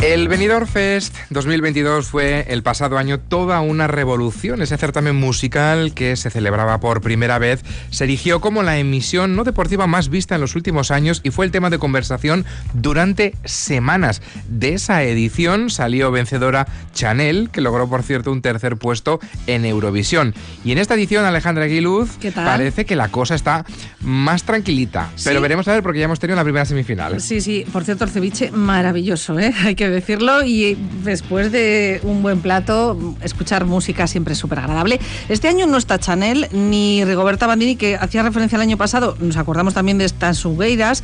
El Benidorm Fest 2022 fue el pasado año toda una revolución. Ese certamen musical que se celebraba por primera vez se erigió como la emisión no deportiva más vista en los últimos años y fue el tema de conversación durante semanas. De esa edición salió vencedora Chanel, que logró por cierto un tercer puesto en Eurovisión. Y en esta edición Alejandra Aguiluz parece que la cosa está más tranquilita. Pero veremos a ver porque ya hemos tenido la primera semifinal. Sí, sí. Por cierto, el ceviche maravilloso, ¿eh? Hay que decirlo. Y después de un buen plato, escuchar música siempre es súper agradable. Este año no está Chanel ni Rigoberta Bandini, que hacía referencia al año pasado. Nos acordamos también de estas Sugueiras,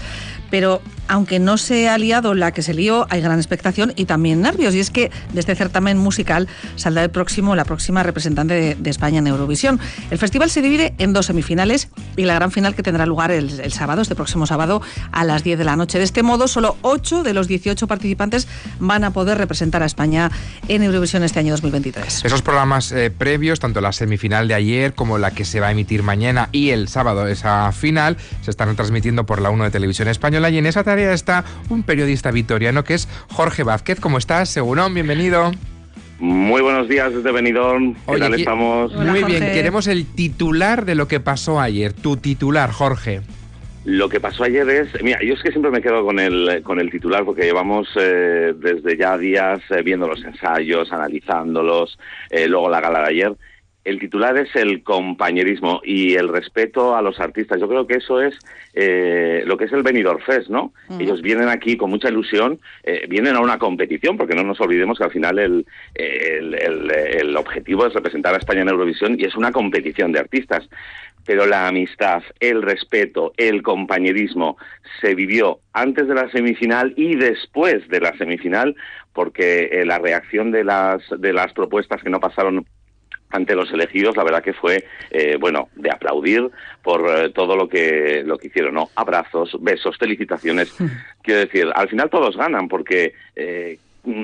pero aunque no se ha liado la que se lió, hay gran expectación y también nervios. Y es que de este certamen musical saldrá el próximo, la próxima representante de, España en Eurovisión. El festival se divide en dos semifinales y la gran final que tendrá lugar el, el sábado, este próximo sábado, a las 10 de la noche. De este modo, solo 8 de los 18 participantes van a poder representar a España en Eurovisión este año 2023. Esos programas eh, previos, tanto la semifinal de ayer como la que se va a emitir mañana y el sábado esa final, se están transmitiendo por la 1 de Televisión Española y en esa tarea está un periodista vitoriano que es Jorge Vázquez. ¿Cómo estás? Según bienvenido. Muy buenos días desde Benidorm. ¿Qué tal estamos? Muy bien, queremos el titular de lo que pasó ayer. Tu titular, Jorge. Lo que pasó ayer es, mira, yo es que siempre me quedo con el, con el titular porque llevamos eh, desde ya días eh, viendo los ensayos, analizándolos, eh, luego la gala de ayer. El titular es el compañerismo y el respeto a los artistas. Yo creo que eso es lo que es el Benidorm Fest, ¿no? Ellos vienen aquí con mucha ilusión, vienen a una competición, porque no nos olvidemos que al final el, el, el, el objetivo es representar a España en Eurovisión y es una competición de artistas pero la amistad, el respeto, el compañerismo se vivió antes de la semifinal y después de la semifinal, porque eh, la reacción de las, de las propuestas que no pasaron ante los elegidos, la verdad que fue, eh, bueno, de aplaudir por eh, todo lo que, lo que hicieron, ¿no? Abrazos, besos, felicitaciones. Quiero decir, al final todos ganan, porque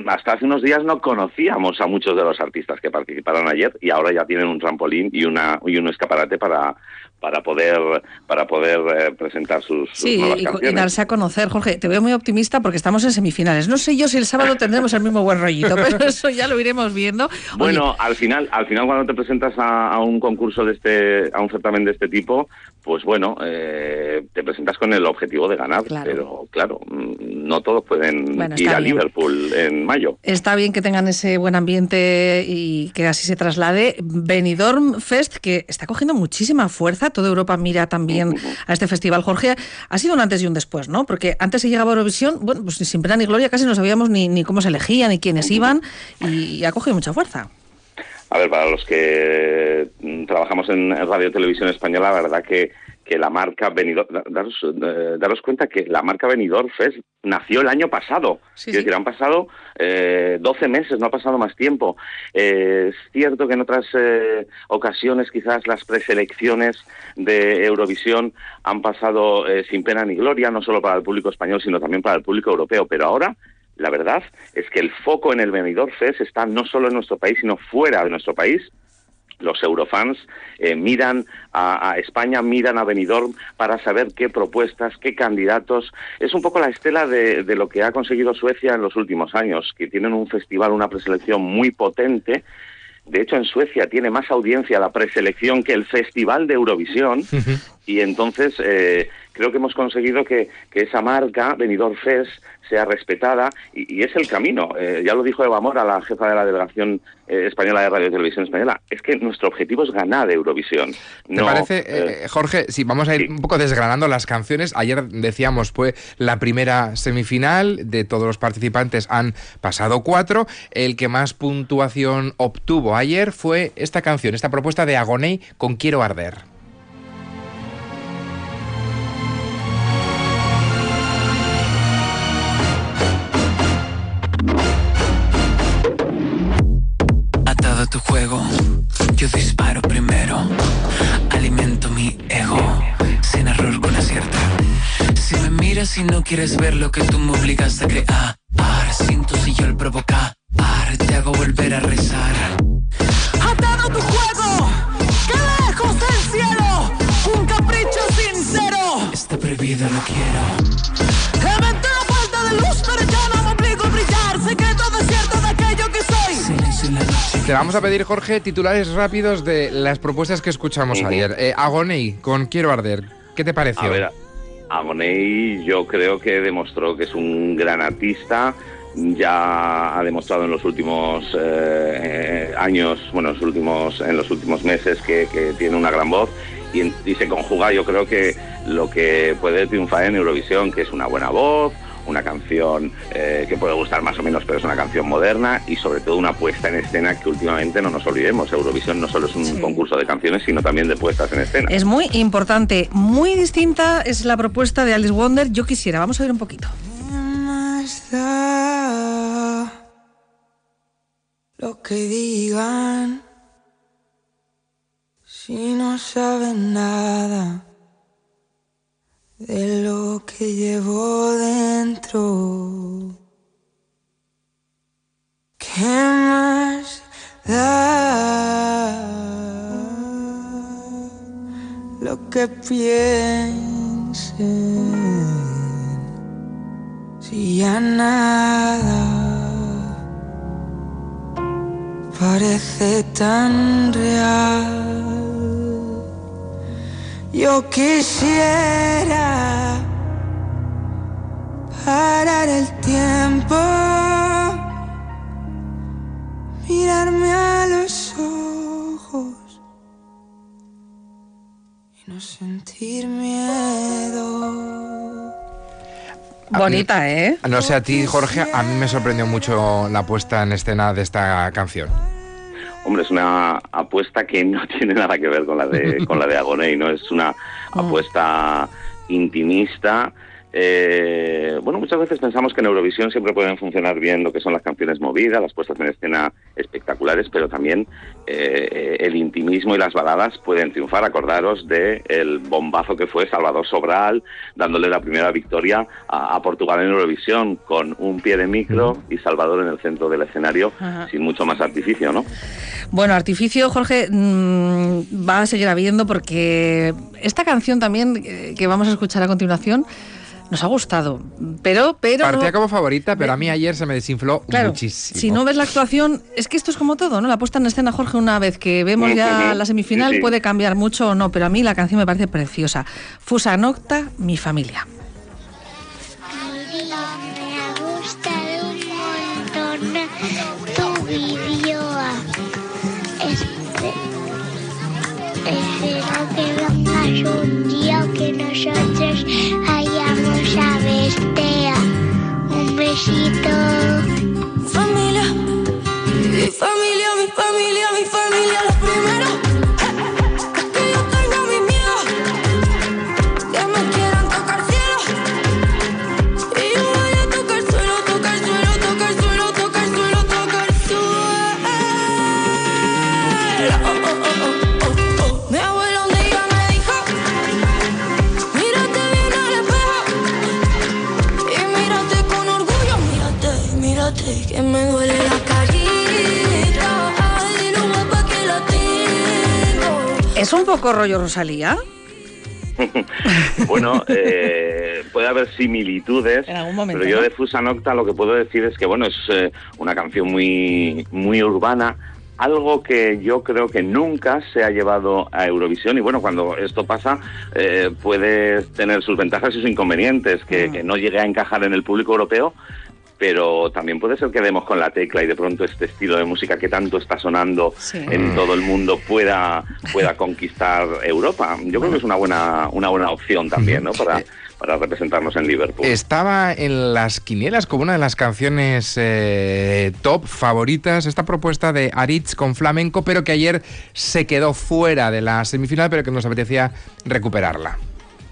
hasta hace unos días no conocíamos a muchos de los artistas que participaron ayer y ahora ya tienen un trampolín y una y un escaparate para para poder para poder eh, presentar sus, sí, y, darse a conocer, Jorge. Te veo muy optimista porque estamos en semifinales. No sé yo si el sábado tendremos el mismo buen rollito, pero eso ya lo iremos viendo. Bueno, al final al final cuando te presentas a, un concurso de este a un certamen de este tipo, pues bueno, eh, te presentas con el objetivo de ganar, pero claro, mm, no todos pueden ir a Liverpool en mayo. Está bien que tengan ese buen ambiente y que así se traslade. Benidorm Fest, que está cogiendo muchísima fuerza, toda Europa mira también a este festival. Jorge, ha sido un antes y un después, ¿no? Porque antes se llegaba a Eurovisión, bueno, pues sin pena ni gloria casi no sabíamos ni, ni cómo se elegían ni quiénes iban y ha cogido mucha fuerza. A ver, para los que mm, trabajamos en Radio Televisión Española, la verdad que, que la marca Benidorm, daros, eh, daros, cuenta que la marca Benidorm Fest nació el año pasado. es decir, han pasado eh, 12 meses, no ha pasado más tiempo. Eh, es cierto que en otras eh, ocasiones quizás las preselecciones de Eurovisión han pasado sin pena ni gloria, no solo para el público español, sino también para el público europeo. Pero ahora la verdad es que el foco en el Benidorm Fest está no solo en nuestro país, sino fuera de nuestro país. Los eurofans eh, miran a, España, miran a Benidorm para saber qué propuestas, qué candidatos. Es un poco la estela de, de lo que ha conseguido Suecia en los últimos años, que tienen un festival, una preselección muy potente de hecho, en Suecia tiene más audiencia la preselección que el Festival de Eurovisión. Y entonces eh, creo que hemos conseguido que, que esa marca, Benidorm Fest, sea respetada y, es el camino. Eh, ya lo dijo Eva Mora, la jefa de la delegación eh, española de Radio y Televisión Española. Es que nuestro objetivo es ganar Eurovisión. ¿Te parece, Jorge, si vamos a ir un poco desgranando las canciones? Ayer decíamos, fue la primera semifinal, de todos los participantes han pasado cuatro. El que más puntuación obtuvo ayer fue esta canción, esta propuesta de Agoney con Quiero Arder. Juego. Yo disparo primero, alimento mi ego, sin error con acierto. Si me miras y no quieres ver lo que tú me obligas a crear, siento si yo el provocar, te hago volver a rezar. Atado tu juego, que lejos del cielo, un capricho sincero. Está prohibido, lo quiero. Te vamos a pedir, Jorge, titulares rápidos de las propuestas que escuchamos ayer. Eh, Agoney, con Quiero Arder, ¿qué te pareció? A ver, Agoney yo creo que demostró que es un gran artista, ya ha demostrado en los últimos eh, años, bueno, en los últimos, en los últimos meses que, tiene una gran voz y, y, se conjuga yo creo que lo que puede triunfar en Eurovisión, que es una buena voz, una canción eh, que puede gustar más o menos, pero es una canción moderna y sobre todo una puesta en escena que últimamente no nos olvidemos. Eurovisión no solo es un concurso de canciones, sino también de puestas en escena. Es muy importante, muy distinta es la propuesta de Alice Wonder. Yo quisiera, vamos a ver un poquito. Lo que digan, si no saben nada de lo que llevo dentro. ¿Qué más da lo que piensen? Si ya nada parece tan real. Yo quisiera parar el tiempo, mirarme a los ojos y no sentir miedo. Bonita, ¿eh? No sé a ti, Jorge, a mí me sorprendió mucho la puesta en escena de esta canción. Hombre, es una apuesta que no tiene nada que ver con la de, con la de Agoney, ¿no? Es una mm. apuesta intimista eh, bueno, muchas veces pensamos que en Eurovisión siempre pueden funcionar bien lo que son las canciones movidas, las puestas en escena espectaculares, pero también eh, el intimismo y las baladas pueden triunfar. Acordaros del el bombazo que fue Salvador Sobral dándole la primera victoria a, Portugal en Eurovisión con un pie de micro y Salvador en el centro del escenario sin mucho más artificio, ¿no? Bueno, artificio, Jorge, mm, va a seguir habiendo porque esta canción también eh, que vamos a escuchar a continuación nos ha gustado, pero... pero Partía como favorita, pero a mí ayer se me desinfló muchísimo. Si no ves la actuación, es que esto es como todo, ¿no? La puesta en escena, Jorge, una vez que vemos ya la semifinal, puede cambiar mucho o no, pero a mí la canción me parece preciosa. Fusa Nocta, mi familia. Espero que vengas un día que nosotros besito. Familia, ¿Es un poco rollo Rosalía? bueno, eh, puede haber similitudes, pero yo de Fusa Nocta lo que puedo decir es que bueno es eh, una canción muy muy urbana, algo que yo creo que nunca se ha llevado a Eurovisión y bueno cuando esto pasa eh, puede tener sus ventajas y sus inconvenientes que, mm. que no llegue a encajar en el público europeo, pero también puede ser que demos con la tecla y de pronto este estilo de música que tanto está sonando en todo el mundo pueda, pueda conquistar Europa. Yo creo que es una buena, una buena opción también, ¿no? Para, para representarnos en Liverpool. Estaba en las quinielas como una de las canciones eh, top favoritas esta propuesta de Aritz con flamenco, pero que ayer se quedó fuera de la semifinal, pero que nos apetecía recuperarla.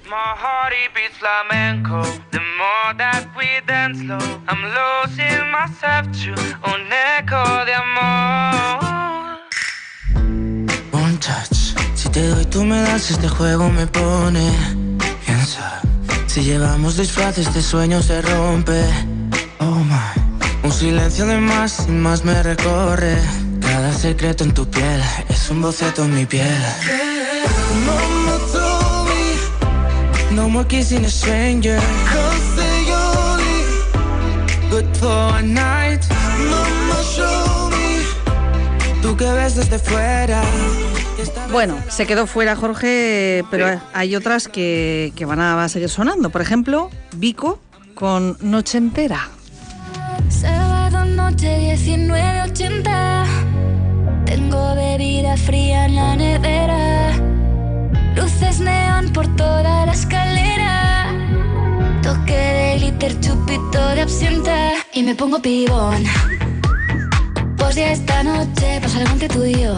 My heart beats flamenco. The more that we dance slow, I'm losing myself to un eco de amor. One touch. Si te doy, tú me das, este juego me pone. Piensa. Si llevamos disfraces, este sueño se rompe. Oh my. Un silencio de más, sin más me recorre. Cada secreto en tu piel es un boceto en mi piel. No more kissing a stranger. Cause they only good for a night. Mama, show me. Tu que ves desde fuera. Bueno, se quedó fuera Jorge, pero Sí. hay otras que, que van a seguir sonando. Por ejemplo, Vico con Noche Entera. Sábado noche 1980. Tengo bebida fría en la nevera. Luces neón por toda la escalera. Toque de glitter, chupito de absenta. Y me pongo pibón. Pues ya esta noche pasa algo entre tú y yo.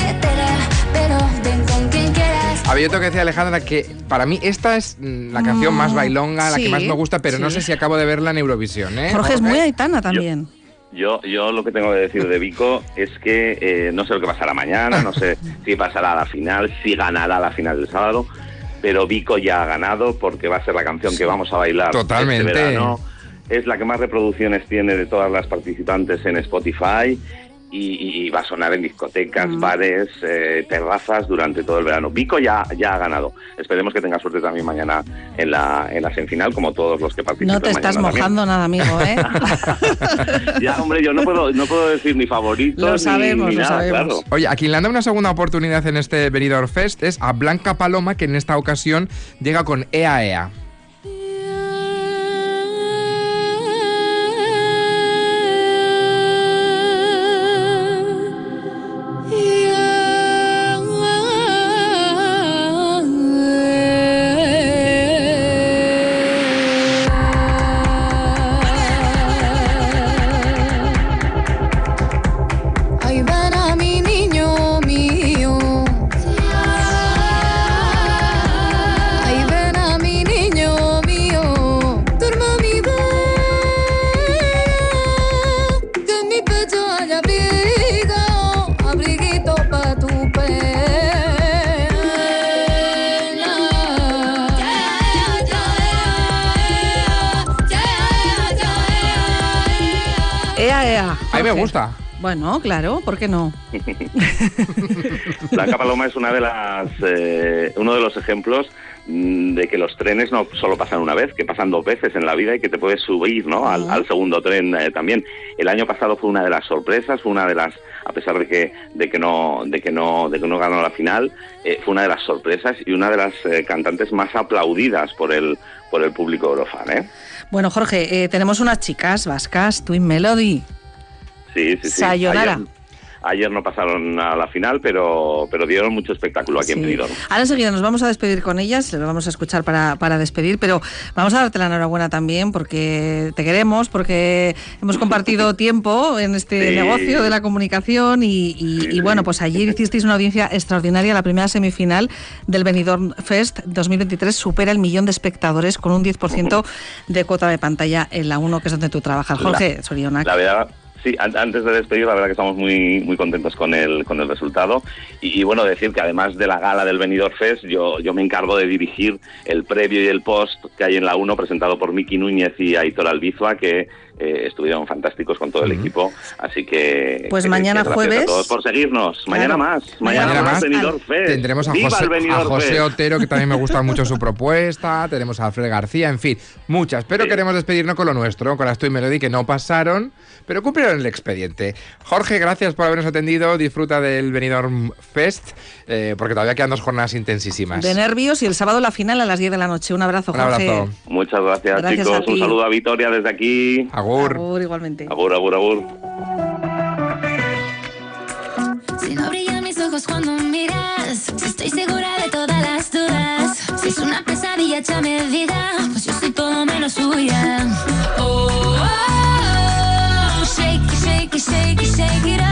te Pero ven con quien quieras Había otro que decía Alejandra que para mí esta es mm, la canción más bailonga, la que más me gusta, pero no sé si acabo de verla en Eurovisión. ¿eh? Jorge es muy aitana también. Yo, yo lo que tengo que decir de Vico es que eh, no sé lo que pasará mañana, no sé si pasará a la final, si ganará la final del sábado, pero Vico ya ha ganado porque va a ser la canción que vamos a bailar Totalmente. este verano. Es la que más reproducciones tiene de todas las participantes en Spotify y, y va a sonar en discotecas, Mm. bares, eh, terrazas durante todo el verano. Vico ya, ya ha ganado. Esperemos que tenga suerte también mañana en la, en la semifinal, como todos los que participan. No te estás también. mojando nada, amigo, ¿eh? Ya, hombre, yo no puedo, no puedo decir ni favorito Lo sabemos, ni, lo nada, sabemos. claro. Oye, a quien le han dado una segunda oportunidad en este Benidorm Fest es a Blanca Paloma, que en esta ocasión llega con E Ea gusta. Bueno, claro, ¿por qué no? Blanca Paloma es una de las, eh, uno de los ejemplos mm, de que los trenes no solo pasan una vez, que pasan dos veces en la vida y que te puedes subir ¿no? al, al segundo tren eh, también. El año pasado fue una de las sorpresas, fue una de las, a pesar de que, de que no, de que no, de que no ganó la final, eh, fue una de las sorpresas y una de las eh, cantantes más aplaudidas por el, por el público eurofan. ¿eh? Bueno, Jorge, eh, tenemos unas chicas vascas, Twin Melody. Sí, sí, sí. Sayonara. Ayer, ayer no pasaron a la final, pero, pero dieron mucho espectáculo aquí en. Benidorm. Ahora enseguida nos vamos a despedir con ellas, les vamos a escuchar para, para despedir, pero vamos a darte la enhorabuena también porque te queremos, porque hemos compartido tiempo en este Sí. negocio de la comunicación y, y- Sí, y sí. bueno, pues ayer hicisteis una audiencia extraordinaria, la primera semifinal del Benidorm Fest 2023 supera el millón de espectadores con un 10% de cuota de pantalla en la 1, que es donde tú trabajas. La- Jorge Sorionak. La verdad, sí, an- antes de despedir, la verdad que estamos muy muy contentos con el con el resultado. Y, y, bueno, decir que además de la gala del Benidorm Fest, yo yo me encargo de dirigir el previo y el post que hay en la 1 presentado por Miki Núñez y Aitor Albizua que eh, estuvieron fantásticos con todo el equipo, así que Pues que mañana gracias jueves- a todos por seguirnos. Mañana Claro. más, mañana, Mañana más más. Benidorm Fest. Tendremos a ¡Viva José, a José! Otero, que también me gusta mucho su propuesta. Tenemos a Alfred García, en fin, muchas. Pero Sí. queremos despedirnos con lo nuestro, con las Toy Melody que no pasaron, pero cumplieron el expediente. Jorge, gracias por habernos atendido. Disfruta del Benidorm Fest, eh, porque todavía quedan dos jornadas intensísimas. De nervios y el sábado la final a las 10 de la noche. Un abrazo, Un Jorge. abrazo. Muchas gracias, Gracias chicos. Un saludo a Vitoria desde aquí. Igualmente. Abor, abor, abor. Si no brillan mis ojos cuando miras, si estoy segura de todas las dudas, si es una pesadilla hecha medida, pues yo soy todo menos suya. Oh, oh, oh, oh. shake, shake, shake, shake it up.